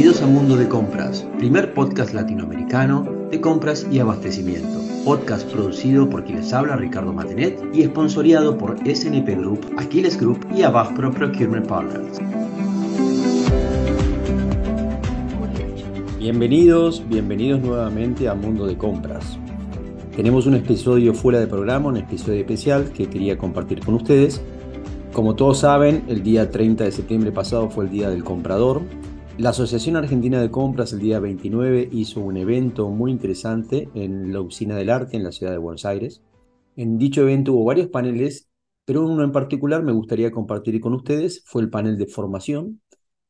Bienvenidos a Mundo de Compras, primer podcast latinoamericano de compras y abastecimiento. Podcast producido por quien les habla Ricardo Matenet y esponsoreado por SNP Group, Aquiles Group y Pro Procurement Partners. Bienvenidos, bienvenidos nuevamente a Mundo de Compras. Tenemos un episodio fuera de programa, un episodio especial que quería compartir con ustedes. Como todos saben, el día 30 de septiembre pasado fue el Día del Comprador la Asociación Argentina de Compras el día 29 hizo un evento muy interesante en la Oficina del Arte en la ciudad de Buenos Aires. En dicho evento hubo varios paneles, pero uno en particular me gustaría compartir con ustedes, fue el panel de formación.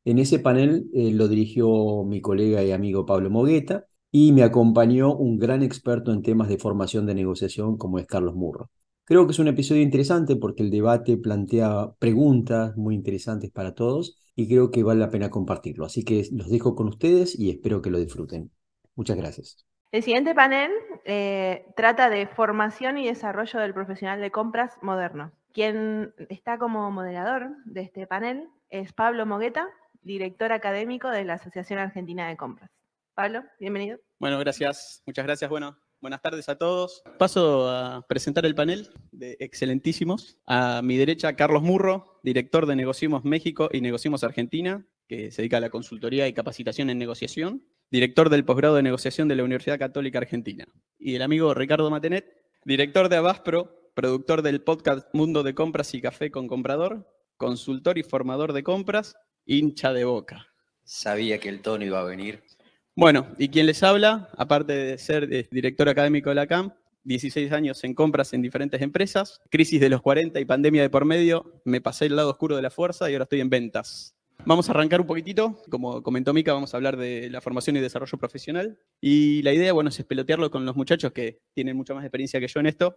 En ese panel eh, lo dirigió mi colega y amigo Pablo Mogueta y me acompañó un gran experto en temas de formación de negociación como es Carlos Murro. Creo que es un episodio interesante porque el debate plantea preguntas muy interesantes para todos y creo que vale la pena compartirlo. Así que los dejo con ustedes y espero que lo disfruten. Muchas gracias. El siguiente panel eh, trata de formación y desarrollo del profesional de compras moderno. Quien está como moderador de este panel es Pablo Mogueta, director académico de la Asociación Argentina de Compras. Pablo, bienvenido. Bueno, gracias. Muchas gracias. Bueno, Buenas tardes a todos. Paso a presentar el panel de excelentísimos. A mi derecha, Carlos Murro, director de Negociemos México y Negociemos Argentina, que se dedica a la consultoría y capacitación en negociación, director del posgrado de negociación de la Universidad Católica Argentina. Y el amigo Ricardo Matenet, director de Abaspro, productor del podcast Mundo de Compras y Café con Comprador, consultor y formador de compras, hincha de boca. Sabía que el tono iba a venir. Bueno, y quien les habla, aparte de ser director académico de la CAM, 16 años en compras en diferentes empresas, crisis de los 40 y pandemia de por medio, me pasé el lado oscuro de la fuerza y ahora estoy en ventas. Vamos a arrancar un poquitito, como comentó Mica, vamos a hablar de la formación y desarrollo profesional. Y la idea, bueno, es pelotearlo con los muchachos que tienen mucha más experiencia que yo en esto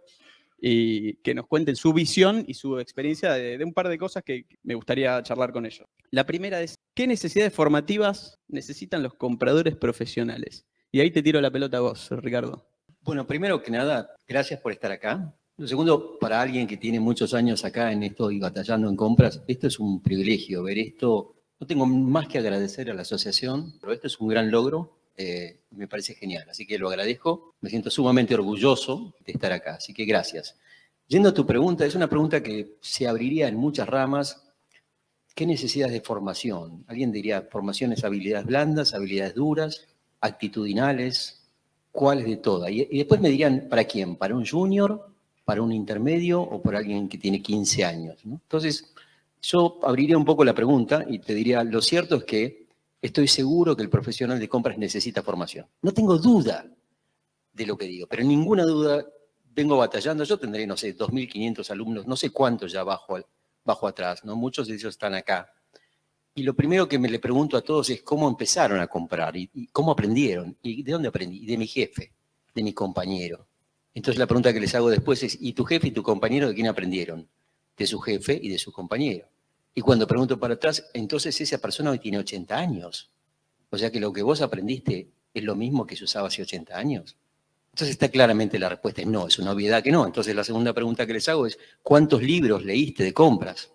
y que nos cuenten su visión y su experiencia de un par de cosas que me gustaría charlar con ellos. La primera es, ¿qué necesidades formativas necesitan los compradores profesionales? Y ahí te tiro la pelota a vos, Ricardo. Bueno, primero que nada, gracias por estar acá. Lo segundo, para alguien que tiene muchos años acá en esto y batallando en compras, esto es un privilegio, ver esto. No tengo más que agradecer a la asociación, pero esto es un gran logro, eh, me parece genial, así que lo agradezco, me siento sumamente orgulloso de estar acá, así que gracias. Yendo a tu pregunta, es una pregunta que se abriría en muchas ramas, ¿Qué necesidades de formación? Alguien diría formaciones, habilidades blandas, habilidades duras, actitudinales, ¿cuáles de todas? Y, después me dirían, ¿para quién? ¿Para un junior? ¿Para un intermedio? ¿O para alguien que tiene 15 años? Entonces, yo abriría un poco la pregunta y te diría, lo cierto es que estoy seguro que el profesional de compras necesita formación. No tengo duda de lo que digo, pero ninguna duda vengo batallando. Yo tendré, no sé, 2.500 alumnos, no sé cuántos ya bajo al bajo atrás, ¿no? Muchos de ellos están acá. Y lo primero que me le pregunto a todos es cómo empezaron a comprar y, cómo aprendieron y de dónde aprendí. de mi jefe, de mi compañero. Entonces la pregunta que les hago después es, ¿y tu jefe y tu compañero de quién aprendieron? De su jefe y de su compañero. Y cuando pregunto para atrás, entonces esa persona hoy tiene 80 años. O sea que lo que vos aprendiste es lo mismo que se usaba hace 80 años. Entonces está claramente la respuesta es no, es una obviedad que no. Entonces la segunda pregunta que les hago es, ¿cuántos libros leíste de compras?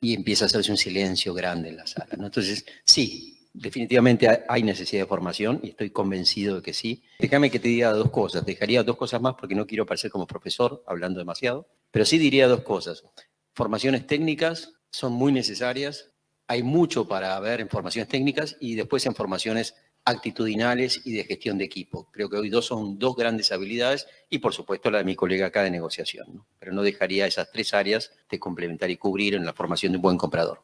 Y empieza a hacerse un silencio grande en la sala. Entonces, sí, definitivamente hay necesidad de formación y estoy convencido de que sí. Déjame que te diga dos cosas. Dejaría dos cosas más porque no quiero parecer como profesor hablando demasiado, pero sí diría dos cosas. Formaciones técnicas son muy necesarias. Hay mucho para ver en formaciones técnicas y después en formaciones actitudinales y de gestión de equipo. Creo que hoy dos son dos grandes habilidades y por supuesto la de mi colega acá de negociación. Pero no dejaría esas tres áreas de complementar y cubrir en la formación de un buen comprador.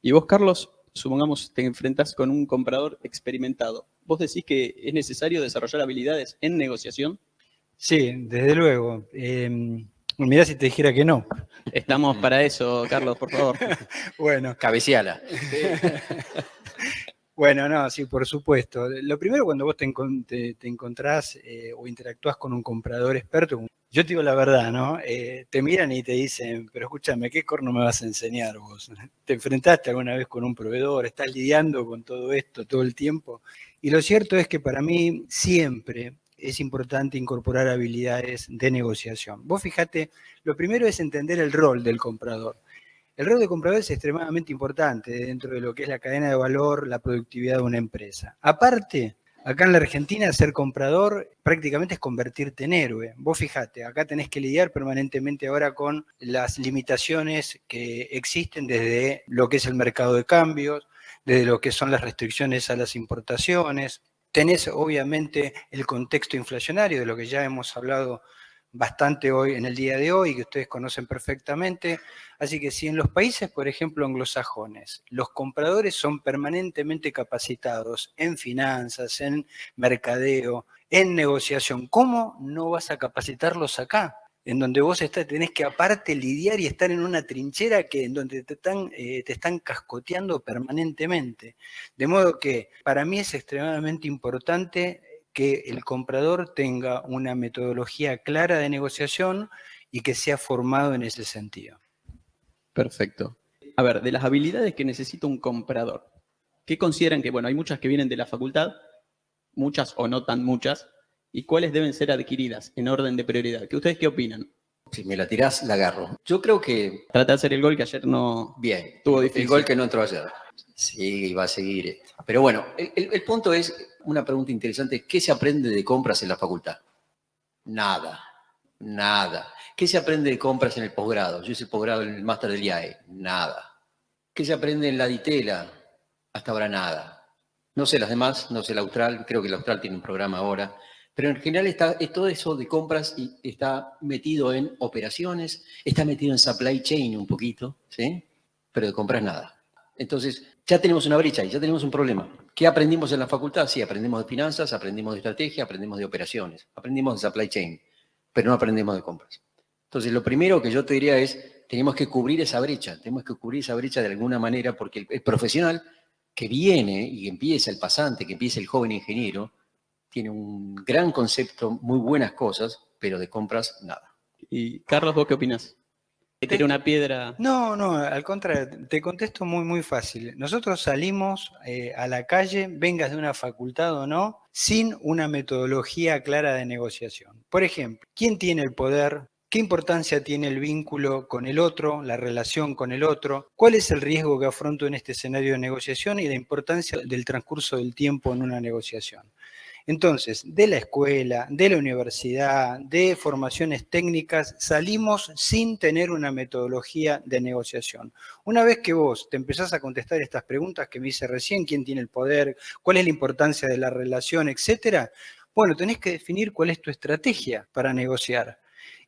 Y vos, Carlos, supongamos te enfrentas con un comprador experimentado. ¿Vos decís que es necesario desarrollar habilidades en negociación? Sí, desde luego. Eh, mirá si te dijera que no. Estamos para eso, Carlos, por favor. bueno. Cabeciala. Bueno, no, sí, por supuesto. Lo primero cuando vos te, encontrás eh, o interactúas con un comprador experto, yo te digo la verdad, ¿no? Eh, te miran y te dicen, pero escúchame, ¿qué corno me vas a enseñar vos? ¿Te enfrentaste alguna vez con un proveedor? ¿Estás lidiando con todo esto todo el tiempo? Y lo cierto es que para mí siempre es importante incorporar habilidades de negociación. Vos fíjate, lo primero es entender el rol del comprador. El rol de comprador es extremadamente importante dentro de lo que es la cadena de valor, la productividad de una empresa. Aparte, acá en la Argentina ser comprador prácticamente es convertirte en héroe. Vos fijate, acá tenés que lidiar permanentemente ahora con las limitaciones que existen desde lo que es el mercado de cambios, desde lo que son las restricciones a las importaciones. Tenés obviamente el contexto inflacionario de lo que ya hemos hablado bastante hoy en el día de hoy, que ustedes conocen perfectamente. Así que si en los países, por ejemplo, anglosajones, los compradores son permanentemente capacitados en finanzas, en mercadeo, en negociación, ¿cómo no vas a capacitarlos acá? En donde vos estás, tenés que aparte lidiar y estar en una trinchera que en donde te están, eh, te están cascoteando permanentemente. De modo que para mí es extremadamente importante que el comprador tenga una metodología clara de negociación y que sea formado en ese sentido. Perfecto. A ver, de las habilidades que necesita un comprador, ¿qué consideran que, bueno, hay muchas que vienen de la facultad, muchas o no tan muchas, y cuáles deben ser adquiridas en orden de prioridad? ¿Qué ustedes qué opinan? Si me la tirás, la agarro. Yo creo que... Trata de hacer el gol que ayer no Bien. tuvo difícil. El gol que no entró ayer. Sí, va a seguir. Pero bueno, el, punto es, una pregunta interesante, ¿qué se aprende de compras en la facultad? Nada, nada. ¿Qué se aprende de compras en el posgrado? Yo hice posgrado en el máster del IAE, nada. ¿Qué se aprende en la DITELA? Hasta ahora nada. No sé las demás, no sé el Austral, creo que el Austral tiene un programa ahora, pero en general está, es todo eso de compras y está metido en operaciones, está metido en supply chain un poquito, ¿sí? Pero de compras nada. Entonces, ya tenemos una brecha y ya tenemos un problema. ¿Qué aprendimos en la facultad? Sí, aprendimos de finanzas, aprendimos de estrategia, aprendimos de operaciones, aprendimos de supply chain, pero no aprendemos de compras. Entonces, lo primero que yo te diría es, tenemos que cubrir esa brecha, tenemos que cubrir esa brecha de alguna manera porque el, el profesional que viene y empieza el pasante, que empieza el joven ingeniero, tiene un gran concepto, muy buenas cosas, pero de compras nada. Y Carlos, ¿vos qué opinas? Una piedra. No, no, al contrario, te contesto muy, muy fácil. Nosotros salimos eh, a la calle, vengas de una facultad o no, sin una metodología clara de negociación. Por ejemplo, ¿quién tiene el poder? ¿Qué importancia tiene el vínculo con el otro, la relación con el otro? ¿Cuál es el riesgo que afronto en este escenario de negociación y la importancia del transcurso del tiempo en una negociación? Entonces, de la escuela, de la universidad, de formaciones técnicas, salimos sin tener una metodología de negociación. Una vez que vos te empezás a contestar estas preguntas que me hice recién, quién tiene el poder, cuál es la importancia de la relación, etcétera, bueno, tenés que definir cuál es tu estrategia para negociar.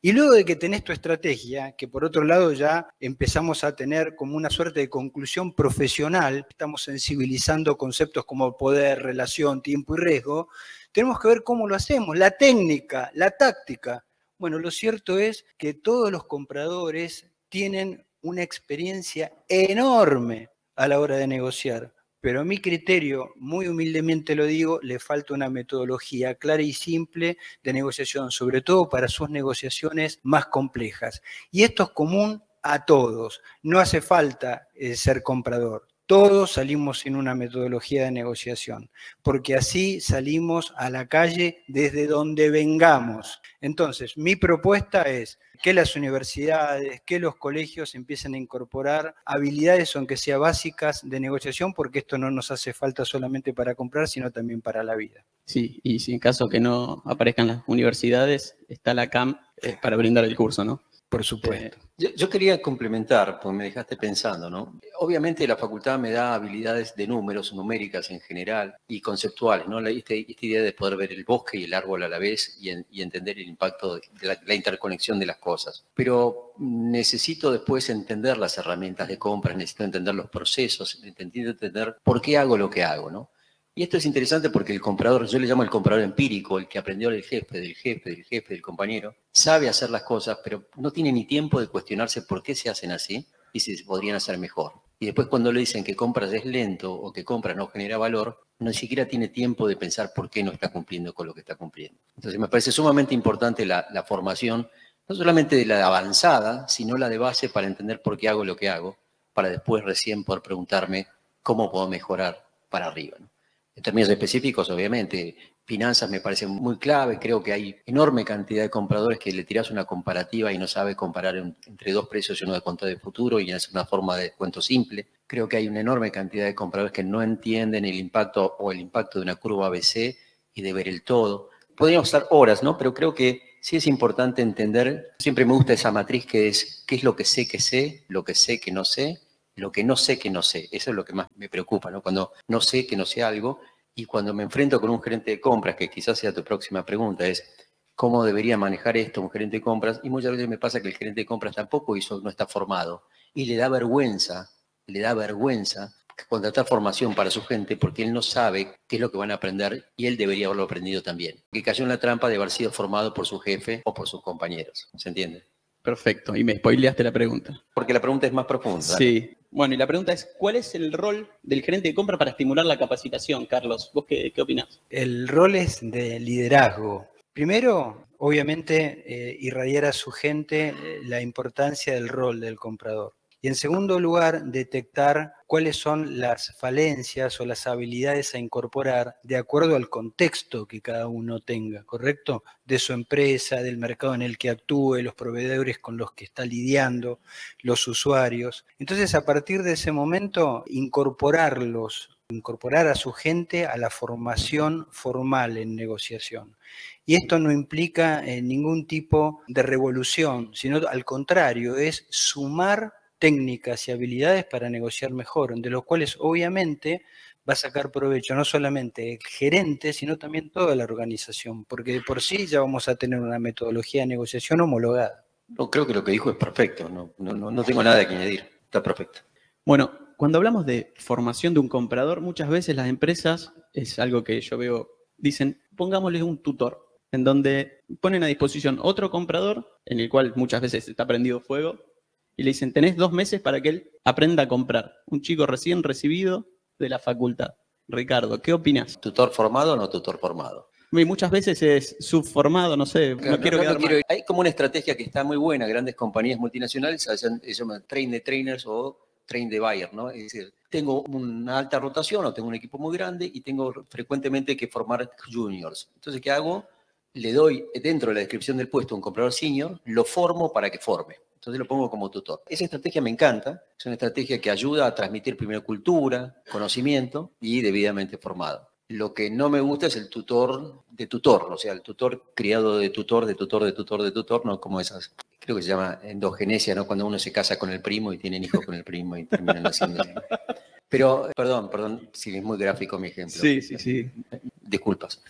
Y luego de que tenés tu estrategia, que por otro lado ya empezamos a tener como una suerte de conclusión profesional, estamos sensibilizando conceptos como poder, relación, tiempo y riesgo, tenemos que ver cómo lo hacemos, la técnica, la táctica. Bueno, lo cierto es que todos los compradores tienen una experiencia enorme a la hora de negociar pero a mi criterio, muy humildemente lo digo, le falta una metodología clara y simple de negociación, sobre todo para sus negociaciones más complejas. Y esto es común a todos, no hace falta eh, ser comprador. Todos salimos sin una metodología de negociación, porque así salimos a la calle desde donde vengamos. Entonces, mi propuesta es que las universidades, que los colegios empiecen a incorporar habilidades, aunque sea básicas, de negociación, porque esto no nos hace falta solamente para comprar, sino también para la vida. Sí, y si en caso que no aparezcan las universidades, está la CAM eh, para brindar el curso, ¿no? Por supuesto. Yo, quería complementar, porque me dejaste pensando, ¿no? Obviamente la facultad me da habilidades de números, numéricas en general y conceptuales, ¿no? Esta, esta idea de poder ver el bosque y el árbol a la vez y, en, y entender el impacto la, la, interconexión de las cosas. Pero necesito después entender las herramientas de compra, necesito entender los procesos, necesito entender por qué hago lo que hago, ¿no? Y esto es interesante porque el comprador, yo le llamo el comprador empírico, el que aprendió del jefe, del jefe, del jefe, del compañero, sabe hacer las cosas, pero no tiene ni tiempo de cuestionarse por qué se hacen así y si se podrían hacer mejor. Y después cuando le dicen que compras es lento o que compras no genera valor, no siquiera tiene tiempo de pensar por qué no está cumpliendo con lo que está cumpliendo. Entonces me parece sumamente importante la, la formación, no solamente de la avanzada, sino la de base para entender por qué hago lo que hago, para después recién poder preguntarme cómo puedo mejorar para arriba. ¿no? En términos específicos, obviamente, finanzas me parece muy clave. Creo que hay enorme cantidad de compradores que le tiras una comparativa y no sabe comparar entre dos precios y uno de cuenta de futuro y es una forma de cuento simple. Creo que hay una enorme cantidad de compradores que no entienden el impacto o el impacto de una curva ABC y de ver el todo. Podríamos estar horas, ¿no? Pero creo que sí es importante entender, siempre me gusta esa matriz que es qué es lo que sé que sé, lo que sé que no sé lo que no sé que no sé. Eso es lo que más me preocupa, ¿no? Cuando no sé que no sé algo y cuando me enfrento con un gerente de compras, que quizás sea tu próxima pregunta, es cómo debería manejar esto un gerente de compras. Y muchas veces me pasa que el gerente de compras tampoco hizo, no está formado. Y le da vergüenza, le da vergüenza contratar formación para su gente porque él no sabe qué es lo que van a aprender y él debería haberlo aprendido también. Que cayó en la trampa de haber sido formado por su jefe o por sus compañeros. ¿Se entiende? Perfecto, y me spoileaste la pregunta. Porque la pregunta es más profunda. Sí. Bueno, y la pregunta es, ¿cuál es el rol del gerente de compra para estimular la capacitación, Carlos? ¿Vos qué, qué opinás? El rol es de liderazgo. Primero, obviamente, eh, irradiar a su gente eh, la importancia del rol del comprador. Y en segundo lugar, detectar cuáles son las falencias o las habilidades a incorporar de acuerdo al contexto que cada uno tenga, ¿correcto? De su empresa, del mercado en el que actúe, los proveedores con los que está lidiando, los usuarios. Entonces, a partir de ese momento, incorporarlos, incorporar a su gente a la formación formal en negociación. Y esto no implica eh, ningún tipo de revolución, sino al contrario, es sumar técnicas y habilidades para negociar mejor, de los cuales obviamente va a sacar provecho no solamente el gerente, sino también toda la organización, porque de por sí ya vamos a tener una metodología de negociación homologada. No, creo que lo que dijo es perfecto, no, no, no tengo nada que añadir, está perfecto. Bueno, cuando hablamos de formación de un comprador, muchas veces las empresas, es algo que yo veo, dicen, pongámosle un tutor, en donde ponen a disposición otro comprador, en el cual muchas veces está prendido fuego, y le dicen, tenés dos meses para que él aprenda a comprar. Un chico recién recibido de la facultad. Ricardo, ¿qué opinas? ¿Tutor formado o no tutor formado? Y muchas veces es subformado, no sé, no quiero Hay como una estrategia que está muy buena, grandes compañías multinacionales se llaman train de trainers o train de buyer, ¿no? Es decir, tengo una alta rotación o tengo un equipo muy grande y tengo frecuentemente que formar juniors. Entonces, ¿qué hago? Le doy dentro de la descripción del puesto un comprador senior, lo formo para que forme. Entonces lo pongo como tutor. Esa estrategia me encanta, es una estrategia que ayuda a transmitir primero cultura, conocimiento y debidamente formado. Lo que no me gusta es el tutor de tutor, o sea, el tutor criado de tutor, de tutor, de tutor, de tutor, no como esas, creo que se llama endogenesia, ¿no? Cuando uno se casa con el primo y tienen hijos con el primo y terminan haciendo... Pero, perdón, perdón, si es muy gráfico mi ejemplo. Sí, sí, sí. Disculpas.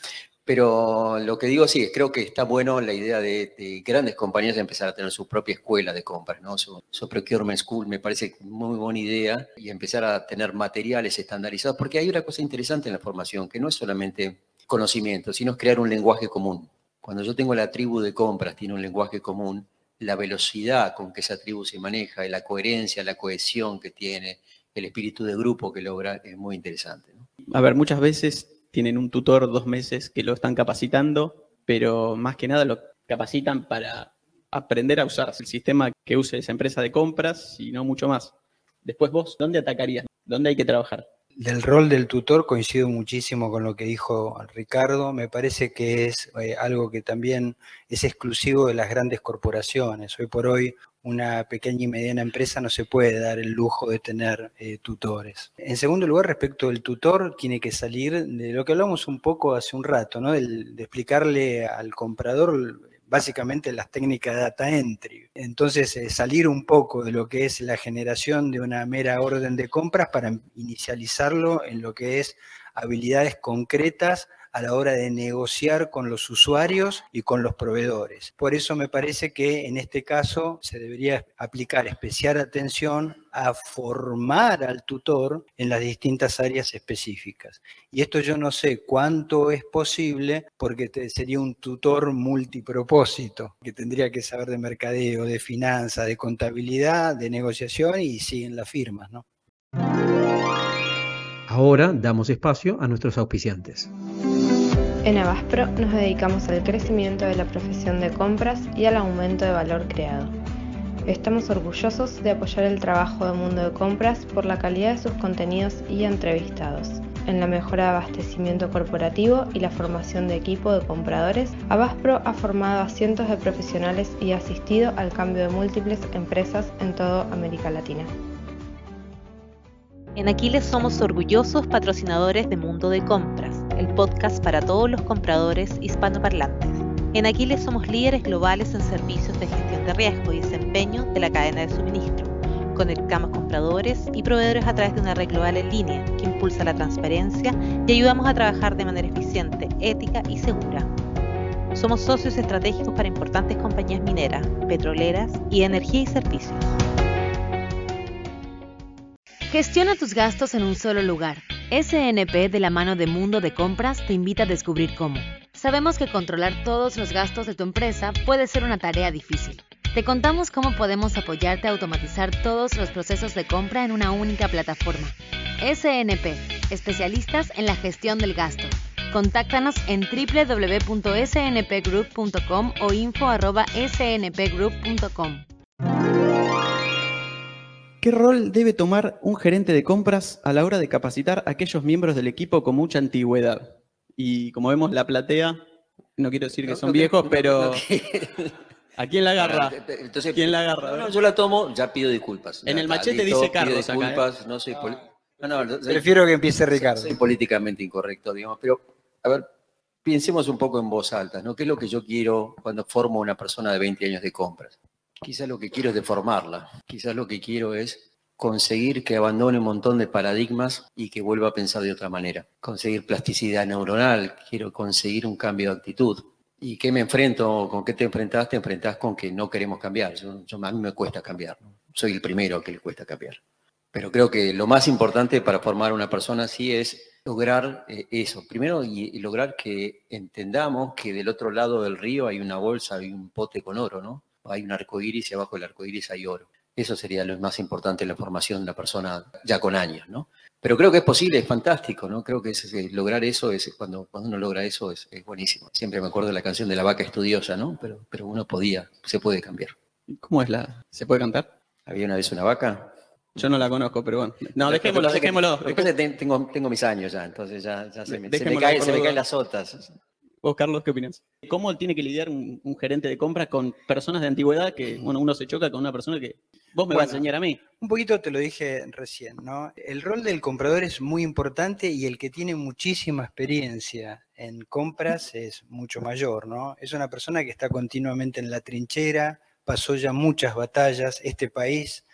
Pero lo que digo sí, creo que está bueno la idea de, grandes compañías empezar a tener su propia escuela de compras, ¿no? Su, procurement school me parece muy buena idea y empezar a tener materiales estandarizados, porque hay una cosa interesante en la formación, que no es solamente conocimiento, sino es crear un lenguaje común. Cuando yo tengo la tribu de compras, tiene un lenguaje común, la velocidad con que esa tribu se maneja, la coherencia, la cohesión que tiene, el espíritu de grupo que logra, es muy interesante. A ver, muchas veces tienen un tutor dos meses que lo están capacitando, pero más que nada lo capacitan para aprender a usar el sistema que use esa empresa de compras y no mucho más. Después vos, ¿dónde atacarías? ¿Dónde hay que trabajar? Del rol del tutor coincido muchísimo con lo que dijo Ricardo. Me parece que es eh, algo que también es exclusivo de las grandes corporaciones. Hoy por hoy una pequeña y mediana empresa no se puede dar el lujo de tener eh, tutores. En segundo lugar, respecto del tutor, tiene que salir de lo que hablamos un poco hace un rato, ¿no? de explicarle al comprador básicamente las técnicas de data entry. Entonces, eh, salir un poco de lo que es la generación de una mera orden de compras para inicializarlo en lo que es habilidades concretas a la hora de negociar con los usuarios y con los proveedores. Por eso me parece que en este caso se debería aplicar especial atención a formar al tutor en las distintas áreas específicas. Y esto yo no sé cuánto es posible porque sería un tutor multipropósito, que tendría que saber de mercadeo, de finanzas, de contabilidad, de negociación y siguen las firmas. ¿no? Ahora damos espacio a nuestros auspiciantes. En Abaspro nos dedicamos al crecimiento de la profesión de compras y al aumento de valor creado. Estamos orgullosos de apoyar el trabajo de Mundo de Compras por la calidad de sus contenidos y entrevistados. en la mejora de abastecimiento corporativo y la formación de equipo de compradores, Abaspro ha formado a cientos de profesionales y ha asistido al cambio de múltiples empresas en toda América Latina. En Aquiles somos orgullosos patrocinadores de Mundo de Compras, el podcast para todos los compradores hispanoparlantes. En Aquiles somos líderes globales en servicios de gestión de riesgo y desempeño de la cadena de suministro. Conectamos compradores y proveedores a través de una red global en línea que impulsa la transparencia y ayudamos a trabajar de manera eficiente, ética y segura. Somos socios estratégicos para importantes compañías mineras, petroleras y energía y servicios. Gestiona tus gastos en un solo lugar. SNP de la mano de Mundo de Compras te invita a descubrir cómo. Sabemos que controlar todos los gastos de tu empresa puede ser una tarea difícil. Te contamos cómo podemos apoyarte a automatizar todos los procesos de compra en una única plataforma. SNP, especialistas en la gestión del gasto. Contáctanos en www.snpgroup.com o info.snpgroup.com. ¿Qué rol debe tomar un gerente de compras a la hora de capacitar a aquellos miembros del equipo con mucha antigüedad? Y como vemos, la platea, no quiero decir que No, son no viejos, no, pero ¿a quién la agarra? Entonces, ¿Quién la agarra? No, yo la tomo, ya pido disculpas. En Ya el machete listo, dice pido Carlos acá, ¿eh? disculpas, no soy poli- no, no, no, soy- Prefiero que empiece Ricardo. Soy políticamente incorrecto, digamos, pero a ver, pensemos un poco en voz alta, ¿no? ¿Qué es lo que yo quiero cuando formo una persona de 20 años de compras? Quizás lo que quiero es deformarla, quizás lo que quiero es conseguir que abandone un montón de paradigmas y que vuelva a pensar de otra manera, conseguir plasticidad neuronal, quiero conseguir un cambio de actitud. ¿Y qué me enfrento? ¿Con qué te enfrentás? Te enfrentás con que no queremos cambiar. Yo, yo- a mí me cuesta cambiar. Soy el primero que le cuesta cambiar. Pero creo que lo más importante para formar una persona así es lograr eh, eso. Primero, y, y lograr que entendamos que del otro lado del río hay una bolsa, hay un pote con oro, ¿no? Hay un arco iris y abajo del arco iris hay oro. Eso sería lo más importante en la formación de la persona ya con años, ¿no? Pero creo que es posible, es fantástico, ¿no? Creo que es- es- lograr eso, es, cuando, cuando uno logra eso, es, es buenísimo. Siempre me acuerdo de la canción de la vaca estudiosa, ¿no? Pero, pero uno podía, se puede cambiar. ¿Cómo es la? ¿Se puede cantar? Había una vez una vaca, Yo no la conozco, pero bueno. No, dejémoslo, dejémoslo. Ten- tengo, tengo mis años ya, entonces ya, ya se, me, se me cae- se me caen las sotas. Vos, Carlos, ¿qué opinas? ¿Cómo tiene que lidiar un, un gerente de compras con personas de antigüedad que, bueno, uno se choca con una persona que vos me vas a Bueno. enseñar a mí? Un poquito te lo dije recién, ¿no? El rol del comprador es muy importante y el que tiene muchísima experiencia en compras es mucho mayor, ¿no? Es una persona que está continuamente en la trinchera, pasó ya muchas batallas, este país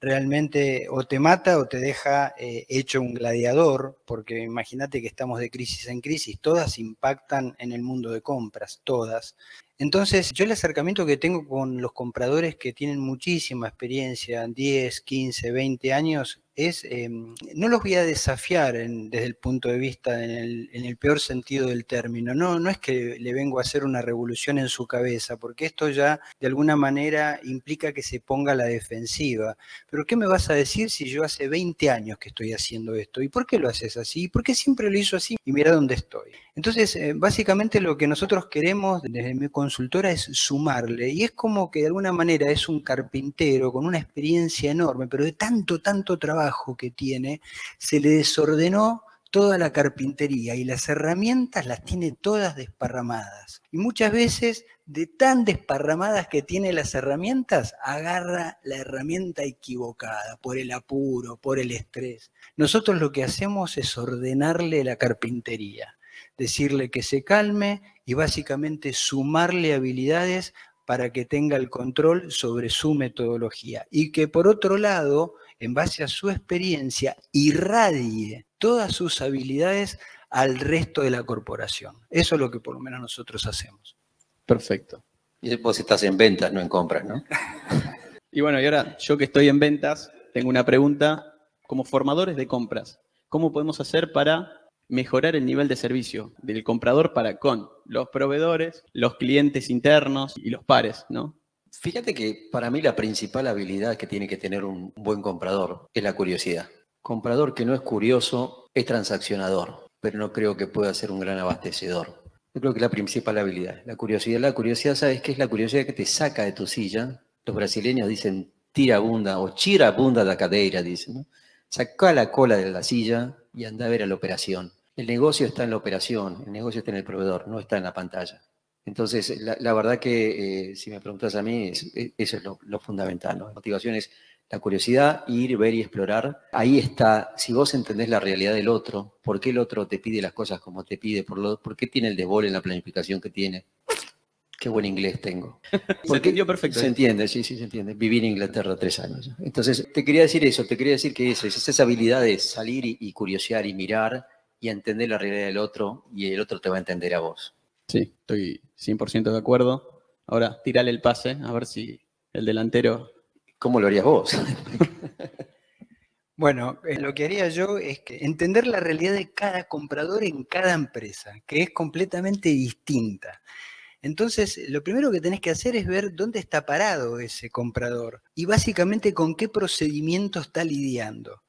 realmente o te mata o te deja eh, hecho un gladiador, porque imagínate que estamos de crisis en crisis, todas impactan en el mundo de compras, todas. Entonces, yo el acercamiento que tengo con los compradores que tienen muchísima experiencia, 10, 15, 20 años, es, eh, no los voy a desafiar en- desde el punto de vista, en el, en el peor sentido del término. No, no es que le vengo a hacer una revolución en su cabeza, porque esto ya de alguna manera implica que se ponga a la defensiva. Pero ¿qué me vas a decir si yo hace 20 años que estoy haciendo esto? ¿Y por qué lo haces así? ¿Y por qué siempre lo hizo así? Y mira dónde estoy. Entonces, eh, básicamente lo que nosotros queremos desde mi consultora es sumarle. Y es como que de alguna manera es un carpintero con una experiencia enorme, pero de tanto, tanto trabajo que tiene, se le desordenó toda la carpintería y las herramientas las tiene todas desparramadas. Y muchas veces, de tan desparramadas que tiene las herramientas, agarra la herramienta equivocada por el apuro, por el estrés. Nosotros lo que hacemos es ordenarle la carpintería, decirle que se calme y básicamente sumarle habilidades para que tenga el control sobre su metodología y que por otro lado, en base a su experiencia, irradie todas sus habilidades al resto de la corporación. Eso es lo que por lo menos nosotros hacemos. Perfecto. Y vos estás en ventas, no en compras, ¿no? Y bueno, y ahora yo que estoy en ventas, tengo una pregunta. Como formadores de compras, ¿cómo podemos hacer para mejorar el nivel de servicio del comprador para con los proveedores, los clientes internos y los pares, ¿no? Fíjate que para mí la principal habilidad que tiene que tener un buen comprador es la curiosidad. Comprador que no es curioso es transaccionador, pero no creo que pueda ser un gran abastecedor. Yo creo que la principal habilidad, la curiosidad. La curiosidad, ¿sabes qué es la curiosidad que te saca de tu silla? Los brasileños dicen tira bunda o chira bunda da cadeira, dicen. ¿no? Saca la cola de la silla y anda a ver a la operación. El negocio está en la operación, el negocio está en el proveedor, no está en la pantalla. Entonces, la, verdad que eh, si me preguntas a mí, eso es lo, fundamental. La motivación es la curiosidad, ir, ver y explorar. Ahí está, si vos entendés la realidad del otro, por qué el otro te pide las cosas como te pide, por, lo, por qué tiene el desbol en la planificación que tiene. Qué buen inglés tengo. se entendió perfecto. Se entiende, sí, sí, se entiende. Viví en Inglaterra tres años. Entonces, te quería decir eso, te quería decir que es, es esa habilidad de salir y, y curiosear y mirar y entender la realidad del otro y el otro te va a entender a vos. Sí, estoy 100% de acuerdo. Ahora, tirale el pase, a ver si el delantero... ¿Cómo lo harías vos? Bueno, eh, lo que haría yo es que entender la realidad de cada comprador en cada empresa, que es completamente distinta. Entonces, lo primero que tenés que hacer es ver dónde está parado ese comprador y básicamente con qué procedimiento está lidiando.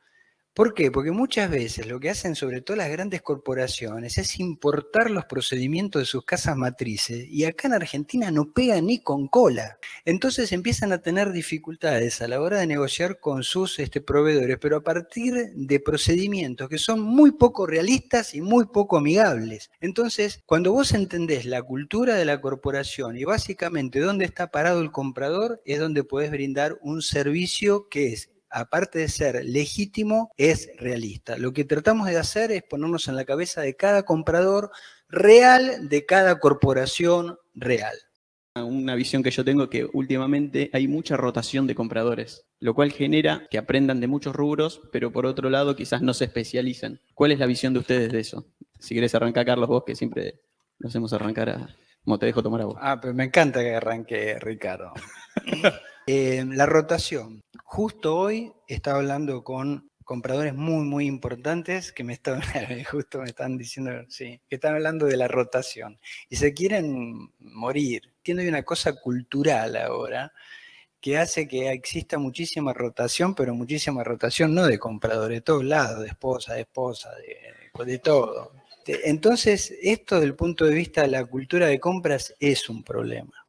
¿Por qué? Porque muchas veces lo que hacen sobre todo las grandes corporaciones es importar los procedimientos de sus casas matrices y acá en Argentina no pega ni con cola. Entonces empiezan a tener dificultades a la hora de negociar con sus este, proveedores, pero a partir de procedimientos que son muy poco realistas y muy poco amigables. Entonces, cuando vos entendés la cultura de la corporación y básicamente dónde está parado el comprador, es donde podés brindar un servicio que es aparte de ser legítimo, es realista. Lo que tratamos de hacer es ponernos en la cabeza de cada comprador real, de cada corporación real. Una visión que yo tengo es que últimamente hay mucha rotación de compradores, lo cual genera que aprendan de muchos rubros, pero por otro lado quizás no se especialicen. ¿Cuál es la visión de ustedes de eso? Si querés arrancar, Carlos, vos que siempre nos hacemos arrancar a... Como te dejo tomar a vos. Ah, pero me encanta que arranque Ricardo. Eh, la rotación. Justo hoy estaba hablando con compradores muy, muy importantes que me estaban, justo me están diciendo, sí, que están hablando de la rotación y se quieren morir. Tiene una cosa cultural ahora que hace que exista muchísima rotación, pero muchísima rotación no de compradores, de todos lados, de esposa, de esposa, de, de todo. Entonces, esto desde el punto de vista de la cultura de compras es un problema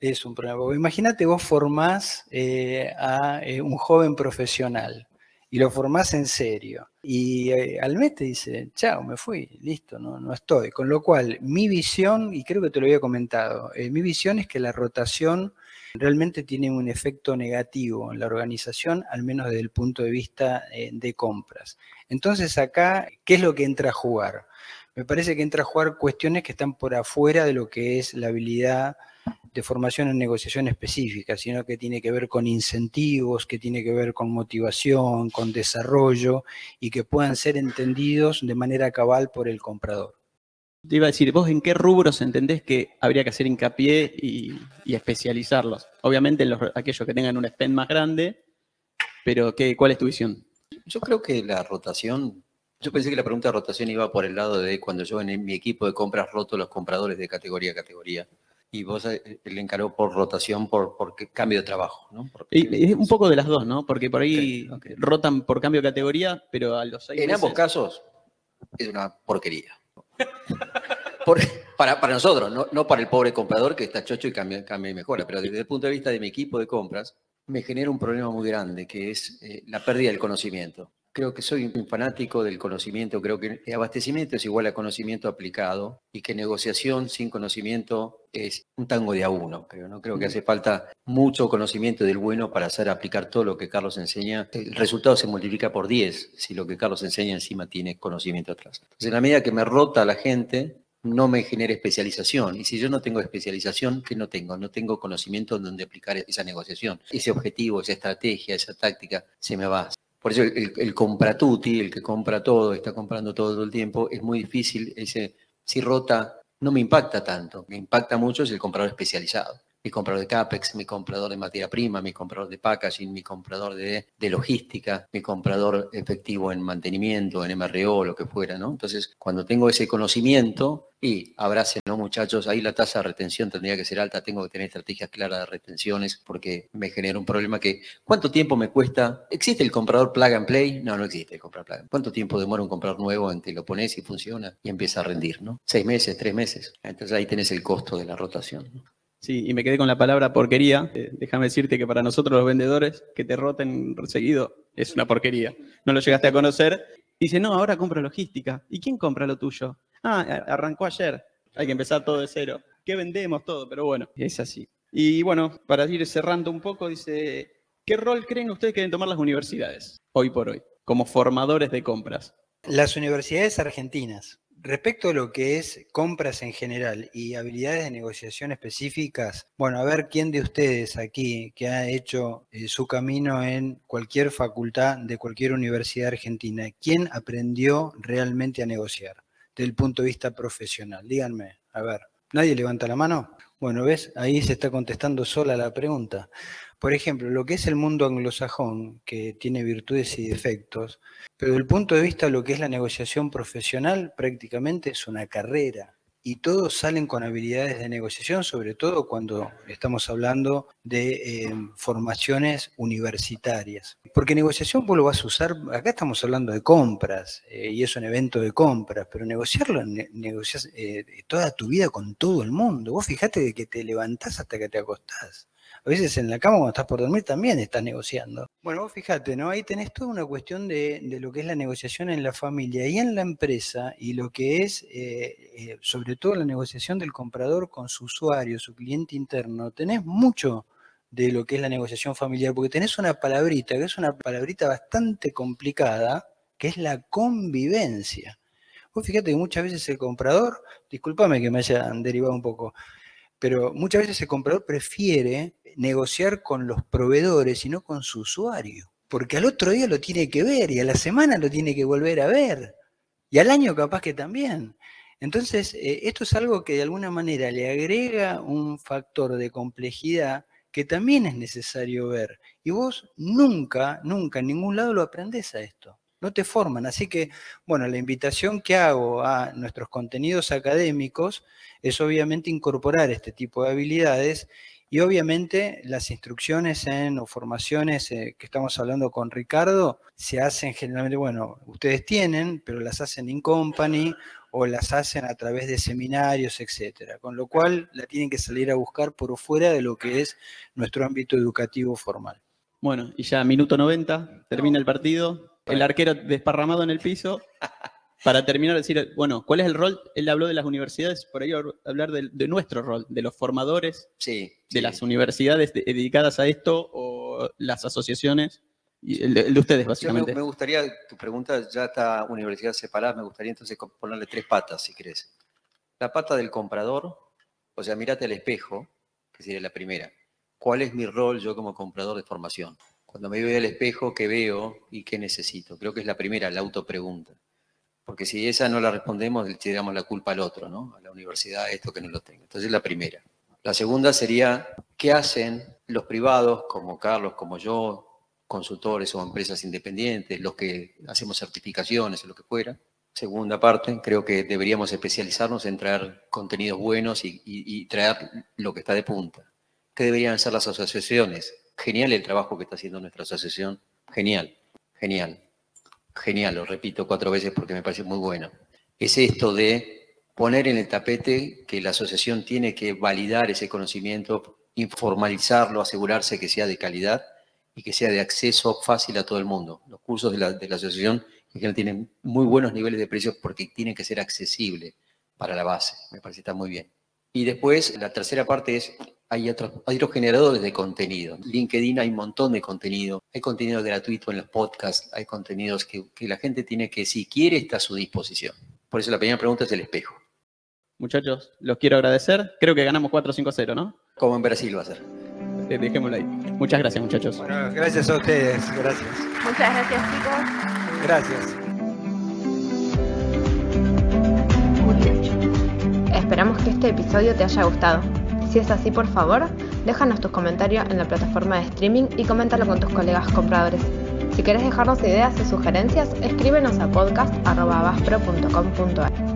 es un problema. Imagínate, vos formás eh, a eh, un joven profesional y lo formás en serio. Y eh, al mes te dice, chao, me fui, listo, no, no estoy. Con lo cual, mi visión, y creo que te lo había comentado, mi visión es que la rotación realmente tiene un efecto negativo en la organización, al menos desde el punto de vista de compras. Entonces acá, ¿qué es lo que entra a jugar? Me parece que entra a jugar cuestiones que están por afuera de lo que es la habilidad de formación en negociación específica, sino que tiene que ver con incentivos, que tiene que ver con motivación, con desarrollo y que puedan ser entendidos de manera cabal por el comprador. Te iba a decir, ¿vos en qué rubros entendés que habría que hacer hincapié y, especializarlos? Obviamente en los, aquellos que tengan un spend más grande, pero ¿qué, ¿cuál es tu visión? Yo creo que la rotación, yo pensé que la pregunta de rotación iba por el lado de cuando yo en mi equipo de compras roto los compradores de categoría a categoría y vos eh, le encaró por rotación, por, por cambio de trabajo, ¿no? y, es un poco de las dos, ¿no? Porque por ahí rotan por cambio de categoría, pero a los seis En ambos casos es una porquería. para, para, nosotros, no, no, para el pobre comprador que está chocho y cambia, cambia y mejora, pero desde el punto de vista de mi equipo de compras, me genera un problema muy grande, que es eh, la pérdida del conocimiento. Creo que soy un fanático del conocimiento, creo que abastecimiento es igual a conocimiento aplicado y que negociación sin conocimiento es un tango de a uno, creo, ¿no? Creo que hace falta mucho conocimiento del bueno para hacer aplicar todo lo que Carlos enseña. El resultado se multiplica por 10 si lo que Carlos enseña encima tiene conocimiento atrás. Entonces, en la medida que me rota la gente, no me genera especialización. Y si yo no tengo especialización, ¿qué no tengo? No tengo conocimiento en donde aplicar esa negociación. Ese objetivo, esa estrategia, esa táctica, se me va. Por eso el, el compratuti, el que compra todo, está comprando todo, el tiempo, es muy difícil. Ese, si rota, no me impacta tanto. Me impacta mucho es el comprador especializado mi comprador de CAPEX, mi comprador de materia prima, mi comprador de packaging, mi comprador de, logística, mi comprador efectivo en mantenimiento, en MRO, lo que fuera, ¿no? Entonces, cuando tengo ese conocimiento, y abracen, ¿no, muchachos? Ahí la tasa de retención tendría que ser alta, tengo que tener estrategias claras de retenciones porque me genera un problema que, ¿cuánto tiempo me cuesta? ¿Existe el comprador plug and play? No, no existe el comprador plug and play. ¿Cuánto tiempo demora un comprador nuevo en que lo pones y funciona y empieza a rendir, ¿no? Seis meses, tres meses. Entonces ahí tenés el costo de la rotación. Sí, y me quedé con la palabra porquería. Eh, déjame decirte que para nosotros los vendedores, que te roten seguido es una porquería. No lo llegaste a conocer Dice, no, ahora compro logística. ¿Y quién compra lo tuyo? Ah, arrancó ayer. Hay que empezar todo de cero. ¿Qué vendemos? Todo, pero bueno, es así. Y bueno, para ir cerrando un poco, dice, ¿qué rol creen ustedes que deben tomar las universidades hoy por hoy como formadores de compras? Las universidades argentinas. Respecto a lo que es compras en general y habilidades de negociación específicas, bueno, a ver quién de ustedes aquí que ha hecho eh, su camino en cualquier facultad de cualquier universidad argentina, ¿quién aprendió realmente a negociar desde el punto de vista profesional? Díganme, a ver, ¿nadie levanta la mano? Bueno, ves, ahí se está contestando sola la pregunta. Por ejemplo, lo que es el mundo anglosajón, que tiene virtudes y defectos, pero desde el punto de vista de lo que es la negociación profesional, prácticamente es una carrera. Y todos salen con habilidades de negociación, sobre todo cuando estamos hablando de eh, formaciones universitarias. Porque negociación vos lo vas a usar, acá estamos hablando de compras, eh, y es un evento de compras, pero negociarlo, negocias eh, toda tu vida con todo el mundo. Vos fijate de que te levantás hasta que te acostás. A veces en la cama cuando estás por dormir también estás negociando. Bueno, vos fíjate, ¿no? Ahí tenés toda una cuestión de, lo que es la negociación en la familia y en la empresa y lo que es, eh, eh, sobre todo la negociación del comprador con su usuario, su cliente interno. Tenés mucho de lo que es la negociación familiar, porque tenés una palabrita, que es una palabrita bastante complicada, que es la convivencia. Vos fíjate que muchas veces el comprador, discúlpame que me haya derivado un poco, pero muchas veces el comprador prefiere negociar con los proveedores y no con su usuario, porque al otro día lo tiene que ver y a la semana lo tiene que volver a ver y al año capaz que también. Entonces, eh, esto es algo que de alguna manera le agrega un factor de complejidad que también es necesario ver. Y vos nunca, nunca en ningún lado lo aprendés a esto no te forman. Así que, bueno, la invitación que hago a nuestros contenidos académicos es obviamente incorporar este tipo de habilidades y obviamente las instrucciones en o formaciones eh, que estamos hablando con Ricardo se hacen generalmente, bueno, ustedes tienen, pero las hacen in company o las hacen a través de seminarios, etcétera. Con lo cual la tienen que salir a buscar por fuera de lo que es nuestro ámbito educativo formal. Bueno, y ya minuto 90, termina el partido el arquero desparramado en el piso. Para terminar, decir, bueno, ¿cuál es el rol? Él habló de las universidades, por ahí hablar de, nuestro rol, de los formadores, sí, de las universidades dedicadas a esto o las asociaciones, y el, de, ustedes, básicamente. Me, gustaría, tu pregunta ya está universidad separada, me gustaría entonces ponerle tres patas, si querés. La pata del comprador, o sea, mírate al espejo, que sería la primera. ¿Cuál es mi rol yo como comprador de formación? Cuando me veo al espejo, ¿qué veo y qué necesito? Creo que es la primera, la autopregunta. Porque si esa no la respondemos, le tiramos la culpa al otro, ¿no? A la universidad, esto que no lo tengo. Entonces, la primera. La segunda sería, ¿qué hacen los privados, como Carlos, como yo, consultores o empresas independientes, los que hacemos certificaciones o lo que fuera? Segunda parte, creo que deberíamos especializarnos en traer contenidos buenos y, y traer lo que está de punta. ¿Qué deberían ser las asociaciones? Genial el trabajo que está haciendo nuestra asociación. Genial, genial, genial, lo repito cuatro veces porque me parece muy bueno. Es esto de poner en el tapete que la asociación tiene que validar ese conocimiento, informalizarlo, asegurarse que sea de calidad y que sea de acceso fácil a todo el mundo. Los cursos de la, asociación tienen muy buenos niveles de precios porque tienen que ser accesibles para la base. Me parece que está muy bien. Y después, la tercera parte es hay otros, hay otros generadores de contenido. LinkedIn hay un montón de contenido. Hay contenido gratuito en los podcasts. Hay contenidos que, la gente tiene que, si quiere, está a su disposición. Por eso la primera pregunta es el espejo. Muchachos, los quiero agradecer. Creo que ganamos 4-5-0, ¿no? Como en Brasil va a ser. Eh, dejémoslo ahí. Muchas gracias, muchachos. Bueno, gracias a ustedes. Gracias. Muchas gracias, chicos. Gracias. Esperamos que este episodio te haya gustado. Si es así, por favor, déjanos tus comentarios en la plataforma de streaming y coméntalo con tus colegas compradores. Si quieres dejarnos ideas o sugerencias, escríbenos a podcast.baspro.com.ar.